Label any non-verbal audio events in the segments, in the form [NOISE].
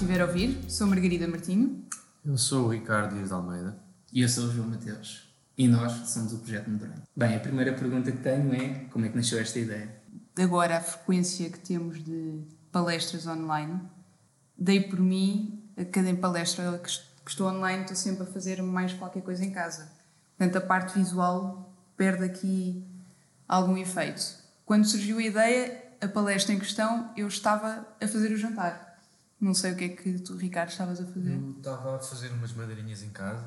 estiver a ouvir, sou Margarida Martinho. Eu sou o Ricardo Dias de Almeida. E eu sou o João Mateus. E nós somos o Projeto Medronho. Bem, a primeira pergunta que tenho é como é que nasceu esta ideia? Agora, a frequência que temos de palestras online, dei por mim, a cada palestra que estou online, estou sempre a fazer mais qualquer coisa em casa. Portanto, a parte visual perde aqui algum efeito. Quando surgiu a ideia, a palestra em questão, eu estava a fazer o jantar. Não sei o que é que tu, Ricardo, estavas a fazer. Eu estava a fazer umas madeirinhas em casa,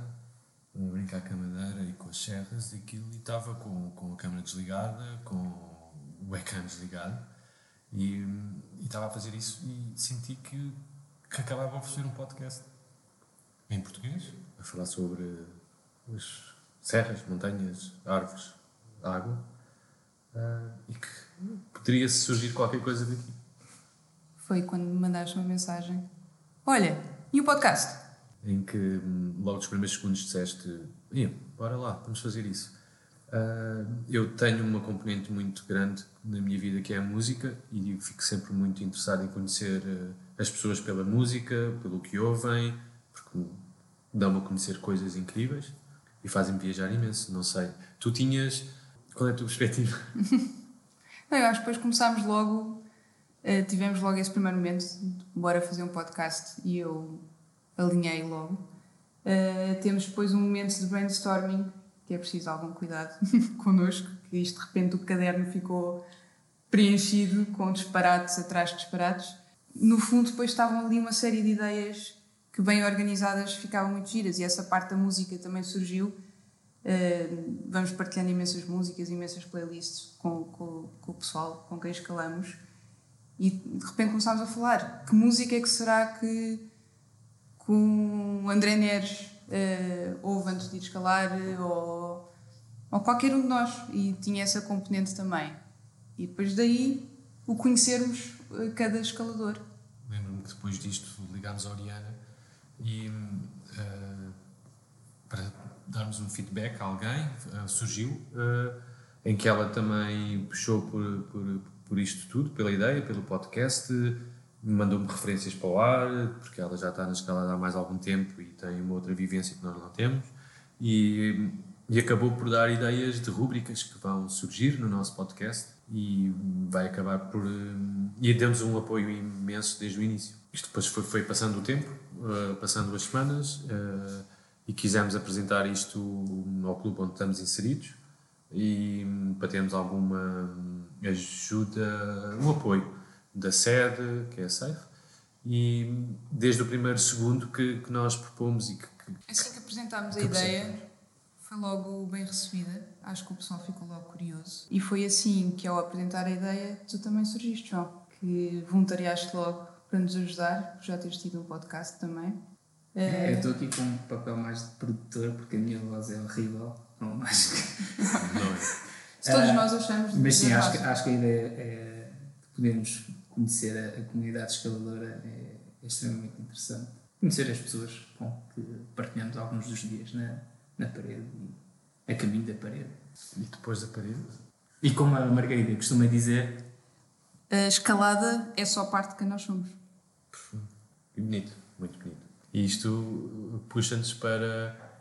a brincar com a madeira e com as serras e aquilo, e estava com, com a câmera desligada, com o webcam desligado, e, estava a fazer isso e senti que, que acabava de fazer um podcast em português, a falar sobre as serras, montanhas, árvores, água, uh, e que poderia surgir qualquer coisa daqui. Foi quando me mandaste uma mensagem: Olha, e o podcast? Em que hum, logo nos primeiros segundos disseste: bora lá, vamos fazer isso. Uh, eu tenho uma componente muito grande na minha vida que é a música e fico sempre muito interessado em conhecer uh, as pessoas pela música, pelo que ouvem, porque dão-me a conhecer coisas incríveis e fazem-me viajar imenso. Não sei. Tu tinhas. Qual é a tua perspectiva? [LAUGHS] Não, eu acho que depois começámos logo, uh, tivemos logo esse primeiro momento, bora fazer um podcast e eu alinhei logo. Uh, temos depois um momento de brainstorming, que é preciso algum cuidado [LAUGHS] connosco, que isto de repente o caderno ficou preenchido com disparates atrás de disparates. No fundo, depois estavam ali uma série de ideias que, bem organizadas, ficavam muito giras e essa parte da música também surgiu Uh, vamos partilhando imensas músicas, imensas playlists com, com, com, o pessoal com quem escalamos e de repente começámos a falar que música é que será que com André Neres uh, ouve antes de ir escalar ou, ou qualquer um de nós. E tinha essa componente também. E depois daí o conhecermos uh, cada escalador. Lembro-me que depois disto ligámos a Oriana e para darmos um feedback a alguém, uh, surgiu, uh, em que ela também puxou por, por, por isto tudo, pela ideia, pelo podcast, mandou-me referências para o ar, porque ela já está na escalada há mais algum tempo e tem uma outra vivência que nós não temos, e, e acabou por dar ideias de rúbricas que vão surgir no nosso podcast e vai acabar por. Uh, e demos um apoio imenso desde o início. Isto depois foi, foi passando o tempo, passando as semanas e quisemos apresentar isto ao clube onde estamos inseridos e para termos alguma ajuda, um apoio da sede, que é a SAFE, e desde o primeiro segundo que, que nós propomos e que, que Assim que apresentámos a ideia, foi logo bem recebida, acho que o pessoal ficou logo curioso. E foi assim que ao apresentar a ideia, tu também surgiste, João, que voluntariaste logo para nos ajudar, já teres tido um podcast também. É... Eu estou aqui com um papel mais de produtor porque a minha voz é horrível. Não, mas... não é. Se todos uh, nós achamos. Mas sim, acho que, acho que a ideia é de podermos conhecer a, a comunidade escaladora é, é, extremamente interessante. Conhecer as pessoas bom, que partilhamos alguns dos dias na, na parede e a caminho da parede. E depois da parede? E como a Margarida costuma dizer. A escalada é só parte de quem nós somos. Profundo. E bonito, muito bonito. E isto puxa-nos para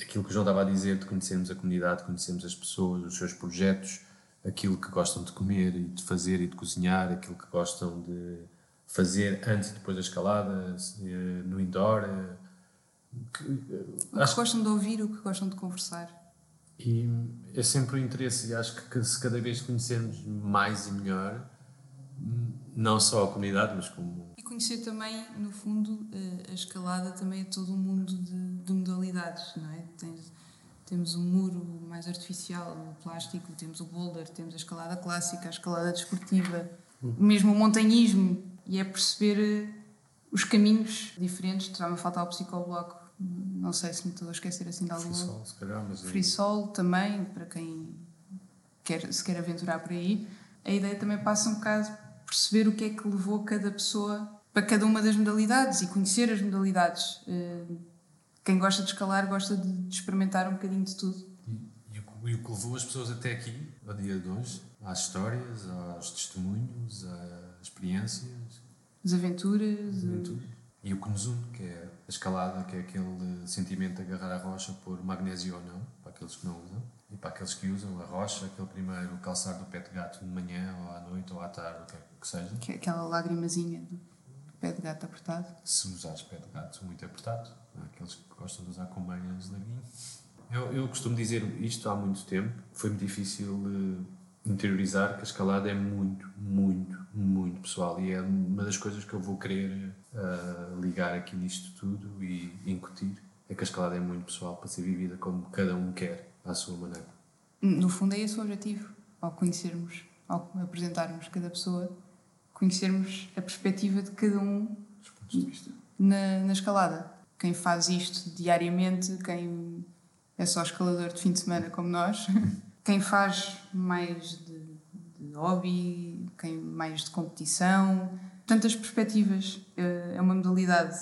aquilo que o João estava a dizer, de conhecermos a comunidade, conhecermos as pessoas, os seus projetos, aquilo que gostam de comer e de fazer e de cozinhar, aquilo que gostam de fazer antes e depois da escalada, eh, no indoor. Eh, que, o que gostam de ouvir, o que gostam de conversar. E é sempre o interesse, e acho que se cada vez conhecermos mais e melhor, não só a comunidade, mas como conhecer também, no fundo, eh, a escalada também é todo um mundo de, de modalidades, não é? Tens, temos o um muro mais artificial, o plástico, temos o boulder, temos a escalada clássica, a escalada desportiva, uhum. mesmo o montanhismo, e é perceber eh, os caminhos diferentes. Estava a faltar o psicobloco, não sei se me estou a esquecer assim de alguma. Free Sol, se calhar, mas. Free Sol também, para quem quer, se quer aventurar por aí. A ideia também passa um bocado perceber o que é que levou cada pessoa para cada uma das modalidades e conhecer as modalidades. Eh, quem gosta de escalar gosta de experimentar um bocadinho de tudo. E, e, o, e o que levou as pessoas até aqui, ao dia de hoje, às histórias, aos testemunhos, às experiências, as aventuras. As aventuras. E o que nos une, que é a escalada, que é aquele sentimento de agarrar a rocha por magnésio ou não, para aqueles que não usam. E para aqueles que usam a rocha, aquele primeiro calçar do pé de gato de manhã, ou à noite, ou à tarde, o que é que seja. Que é aquela lágrimazinha do pé de gato apertado. Se usares pé de gato muito apertado, há aqueles que gostam de usar com meias larguinho. Eu, eu costumo dizer isto há muito tempo, foi-me difícil uh, interiorizar que a escalada é muito, muito, muito pessoal e é uma das coisas que eu vou querer uh, ligar aqui nisto tudo e incutir, é que a escalada é muito pessoal para ser vivida como cada um quer, à sua maneira. No fundo é esse o objetivo, ao conhecermos, ao apresentarmos cada pessoa, conhecermos a perspectiva de cada um na, na escalada. Quem faz isto diariamente, quem é só escalador de fim de semana como nós, [LAUGHS] quem faz mais de, de hobby, quem mais de competição, tantas perspectivas. É uma modalidade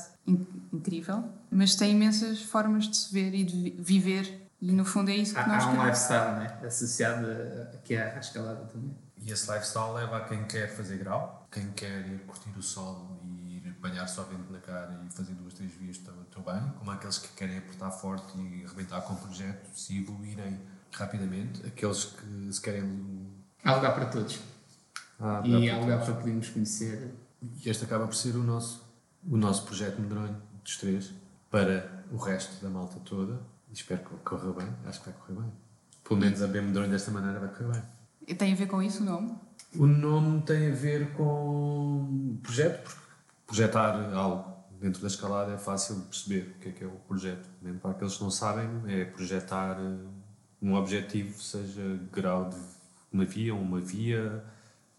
incrível, mas tem imensas formas de se ver e de viver, e no fundo é isso que há, nós há um queremos. lifestyle né? associado aqui à, à escalada também. E esse lifestyle leva a quem quer fazer grau, quem quer ir curtir o sol e ir banhar só vento na cara e fazer duas, três vias estou bem, como aqueles que querem apertar forte e arrebentar com projetos e evoluírem rapidamente, aqueles que se querem. Há lugar para todos. Ah, e há lugar para podermos conhecer. E este acaba por ser o nosso, o nosso projeto medronho dos três para o resto da malta toda. Espero que corra bem. Acho que vai correr bem. Pelo menos a bem medronho desta maneira vai correr bem. E tem a ver com isso o nome? O nome tem a ver com projeto, porque projetar algo dentro da escalada é fácil de perceber o que é que é o projeto. Mesmo para aqueles que não sabem, é projetar eh, um objetivo, seja grau de uma via, uma via,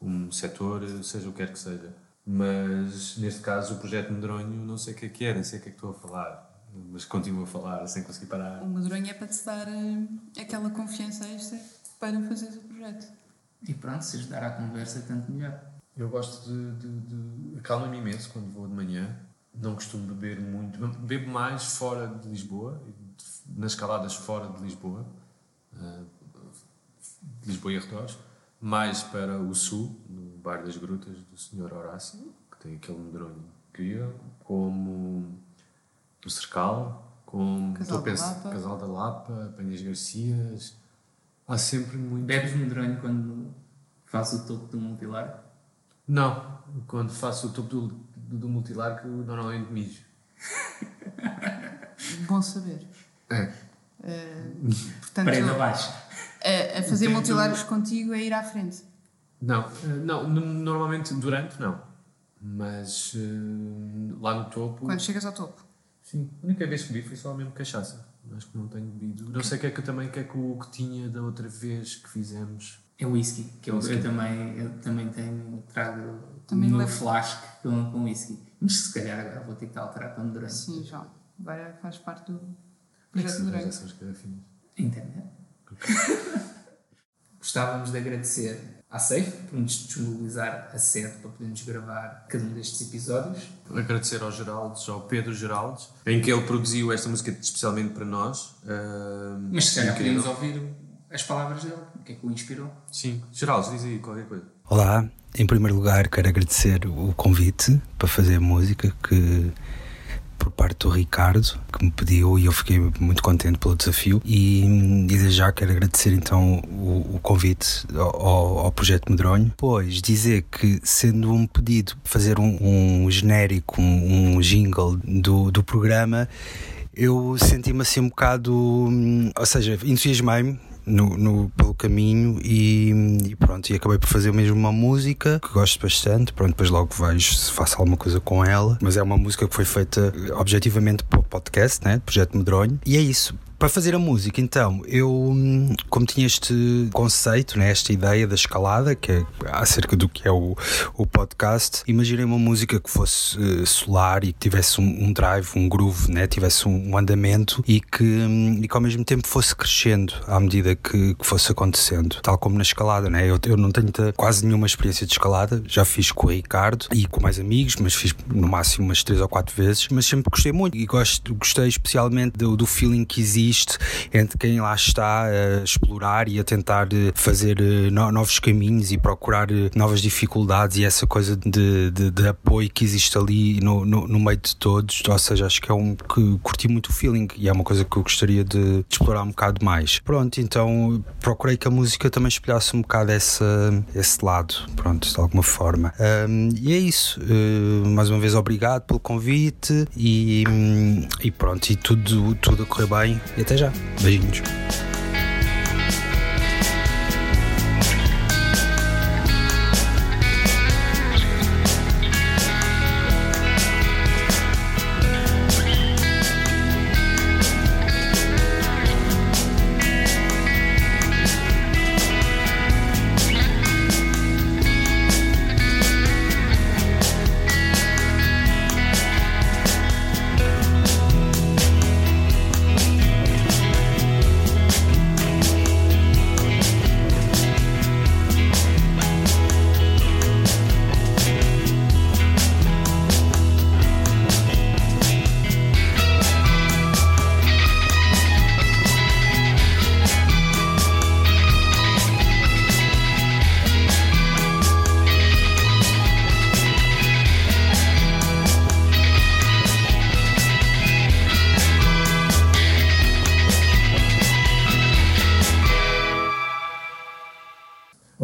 um setor, seja o que quer que seja. Mas neste caso, o projeto Medronho, não sei o que é que é, nem sei o que é que estou a falar, mas continuo a falar sem conseguir parar. O medronho é para te dar eh, aquela confiança extra para fazeres o projeto. E pronto, se ajudar à conversa, tanto melhor. Eu gosto de. de, de acalma-me imenso quando vou de manhã. Não costumo beber muito. Bebo mais fora de Lisboa, nas escaladas fora de Lisboa, eh, de Lisboa e arredores, mais para o sul, no Bar das Grutas do Sr. Horácio, que tem aquele medronho incrível, como o Cercal, como Casal da pensar- Lapa. Casal da Lapa, Penhas Garcias. Há sempre muito. Bebes medronho quando faz o topo do multilar? Não, quando faço o topo do, do, do multilargo, normalmente mijo. [LAUGHS] Bom saber. É. Eh, portanto, Parede abaixo. a, a fazer multilargos contigo é ir à frente. Não, eh, não, normalmente durante não. Mas eh, lá no topo. Quando chegas ao topo. Sim, a única vez que bebi foi só mesmo cachaça. Acho que não tenho bebido. Não sei o que é que eu também que é que o que tinha da outra vez que fizemos. É whisky, que eu, Whisky. eu também, eu também tenho, trago Também levo. flask com, com whisky. Mas se calhar agora vou ter que alterar para medronho. Sim, João. Agora faz parte do é projeto arranja essas garrafinhas? Internet. [LAUGHS] Gostávamos de agradecer à Safe por nos disponibilizar a sede para podermos gravar cada um destes episódios. Agradecer ao Geraldes, ao Pedro Geraldes, em que ele produziu esta música especialmente para nós. eh, Mas se calhar podemos ouvir as palavras dele, o que é que o inspirou. Sim, Geraldes, diz aí qualquer coisa. Olá, em primeiro lugar quero agradecer o convite para fazer música que por parte do Ricardo que me pediu e eu fiquei muito contente pelo desafio. E, e desde já quero agradecer então o, o convite ao, ao projeto Medronho. Pois dizer que sendo um pedido fazer um, um genérico um, um jingle do, do programa eu senti-me assim um bocado hum, ou seja, entusiasmei-me no, no- pelo caminho e, e pronto, e acabei por fazer mesmo uma música que gosto bastante, pronto, depois logo vejo se faço alguma coisa com ela, mas é uma música que foi feita objetivamente para o podcast, né, Projeto Medronho, e é isso. Para fazer a música, então, eu, como tinha este conceito, né, esta ideia da escalada, que é acerca do que é o, o podcast, imaginei uma música que fosse eh, solar e que tivesse um, um drive, um groove, né, tivesse um, um andamento e que, hum, e que ao mesmo tempo fosse crescendo à medida que, que fosse acontecendo, tal como na escalada. Né? Eu, eu não tenho quase nenhuma experiência de escalada, já fiz com o Ricardo e com mais amigos, mas fiz no máximo umas três ou quatro vezes, mas sempre gostei muito e gosto, gostei especialmente do, do feeling que existe isto entre quem lá está a explorar e a tentar eh, fazer eh, novos caminhos e procurar novas dificuldades e essa coisa de, de, de apoio que existe ali no, no, no, meio de todos. Ou seja, acho que é um que curti muito o feeling e é uma coisa que eu gostaria de, de explorar um bocado mais. Pronto, então procurei que a música também espelhasse um bocado essa, esse lado, pronto, de alguma forma. Um, e é isso. Uh, mais uma vez, obrigado pelo convite e, e pronto, e tudo, tudo a correr bem. E até já. Beijinhos.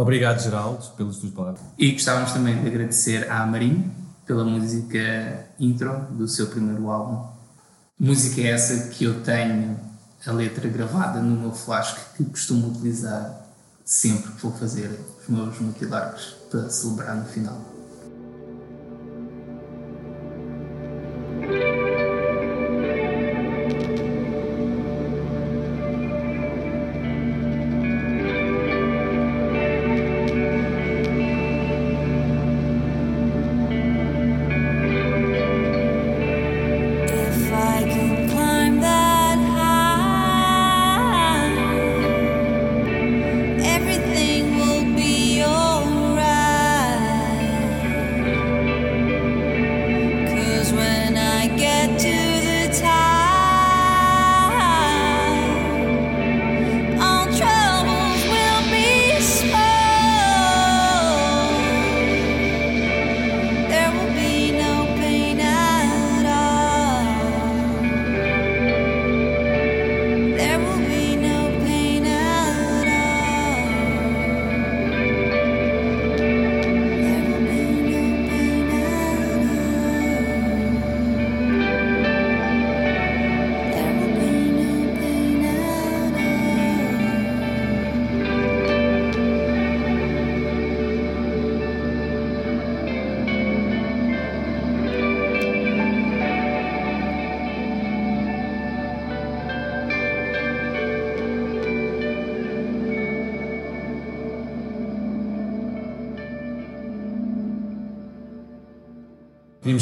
Obrigado, Geraldo, pelas tuas palavras. E gostávamos também de agradecer à Marinho pela música intro do seu primeiro álbum. Música essa que eu tenho a letra gravada no meu flash que costumo utilizar sempre que vou fazer os meus multilargos para celebrar no final.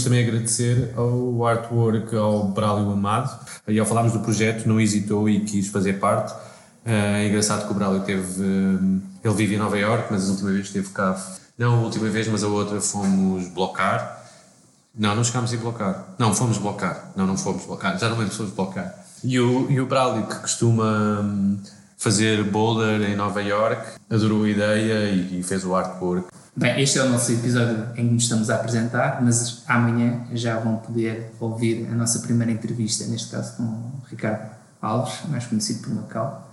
Também agradecer ao artwork ao Brálio Amado. E ao falarmos do projeto, não hesitou e quis fazer parte. Eh, é engraçado que o Brálio teve. Eh, ele vive em Nova York, mas a última vez esteve cá. Não a última vez, mas a outra fomos blocar. Não, não chegámos a blocar. Não, fomos blocar. Não, não fomos blocar. Já não lembro se fomos blocar. E o, e o Brálio, que costuma hum, fazer boulder em Nova York, adorou a ideia e, e fez o artwork. Bem, este é o nosso episódio em que nos estamos a apresentar, mas amanhã já vão poder ouvir a nossa primeira entrevista, neste caso com Ricardo Alves, mais conhecido por Macau.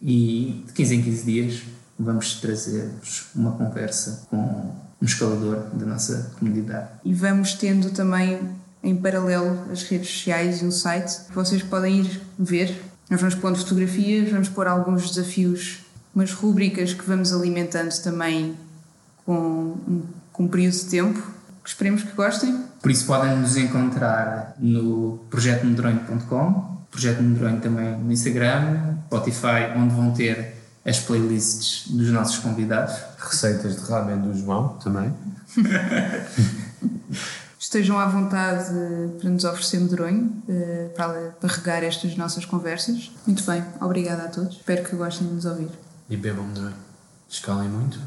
E de 15 em 15 dias vamos trazer-vos uma conversa com um escalador da nossa comunidade. E vamos tendo também em paralelo as redes sociais e um site que vocês podem ir ver. Nós vamos pondo fotografias, vamos pôr alguns desafios, umas rubricas que vamos alimentando também com um, com um período de tempo que esperemos que gostem. Por isso podem nos encontrar no projetomedronho.com, Projeto Medronho também no Instagram, Spotify, onde vão ter as playlists dos nossos convidados. Receitas de ramen do João também. [LAUGHS] Estejam à vontade para nos oferecer medronho, eh, para, para regar estas nossas conversas. Muito bem, obrigada a todos. Espero que gostem de nos ouvir. E bebam medronho. Escalem muito.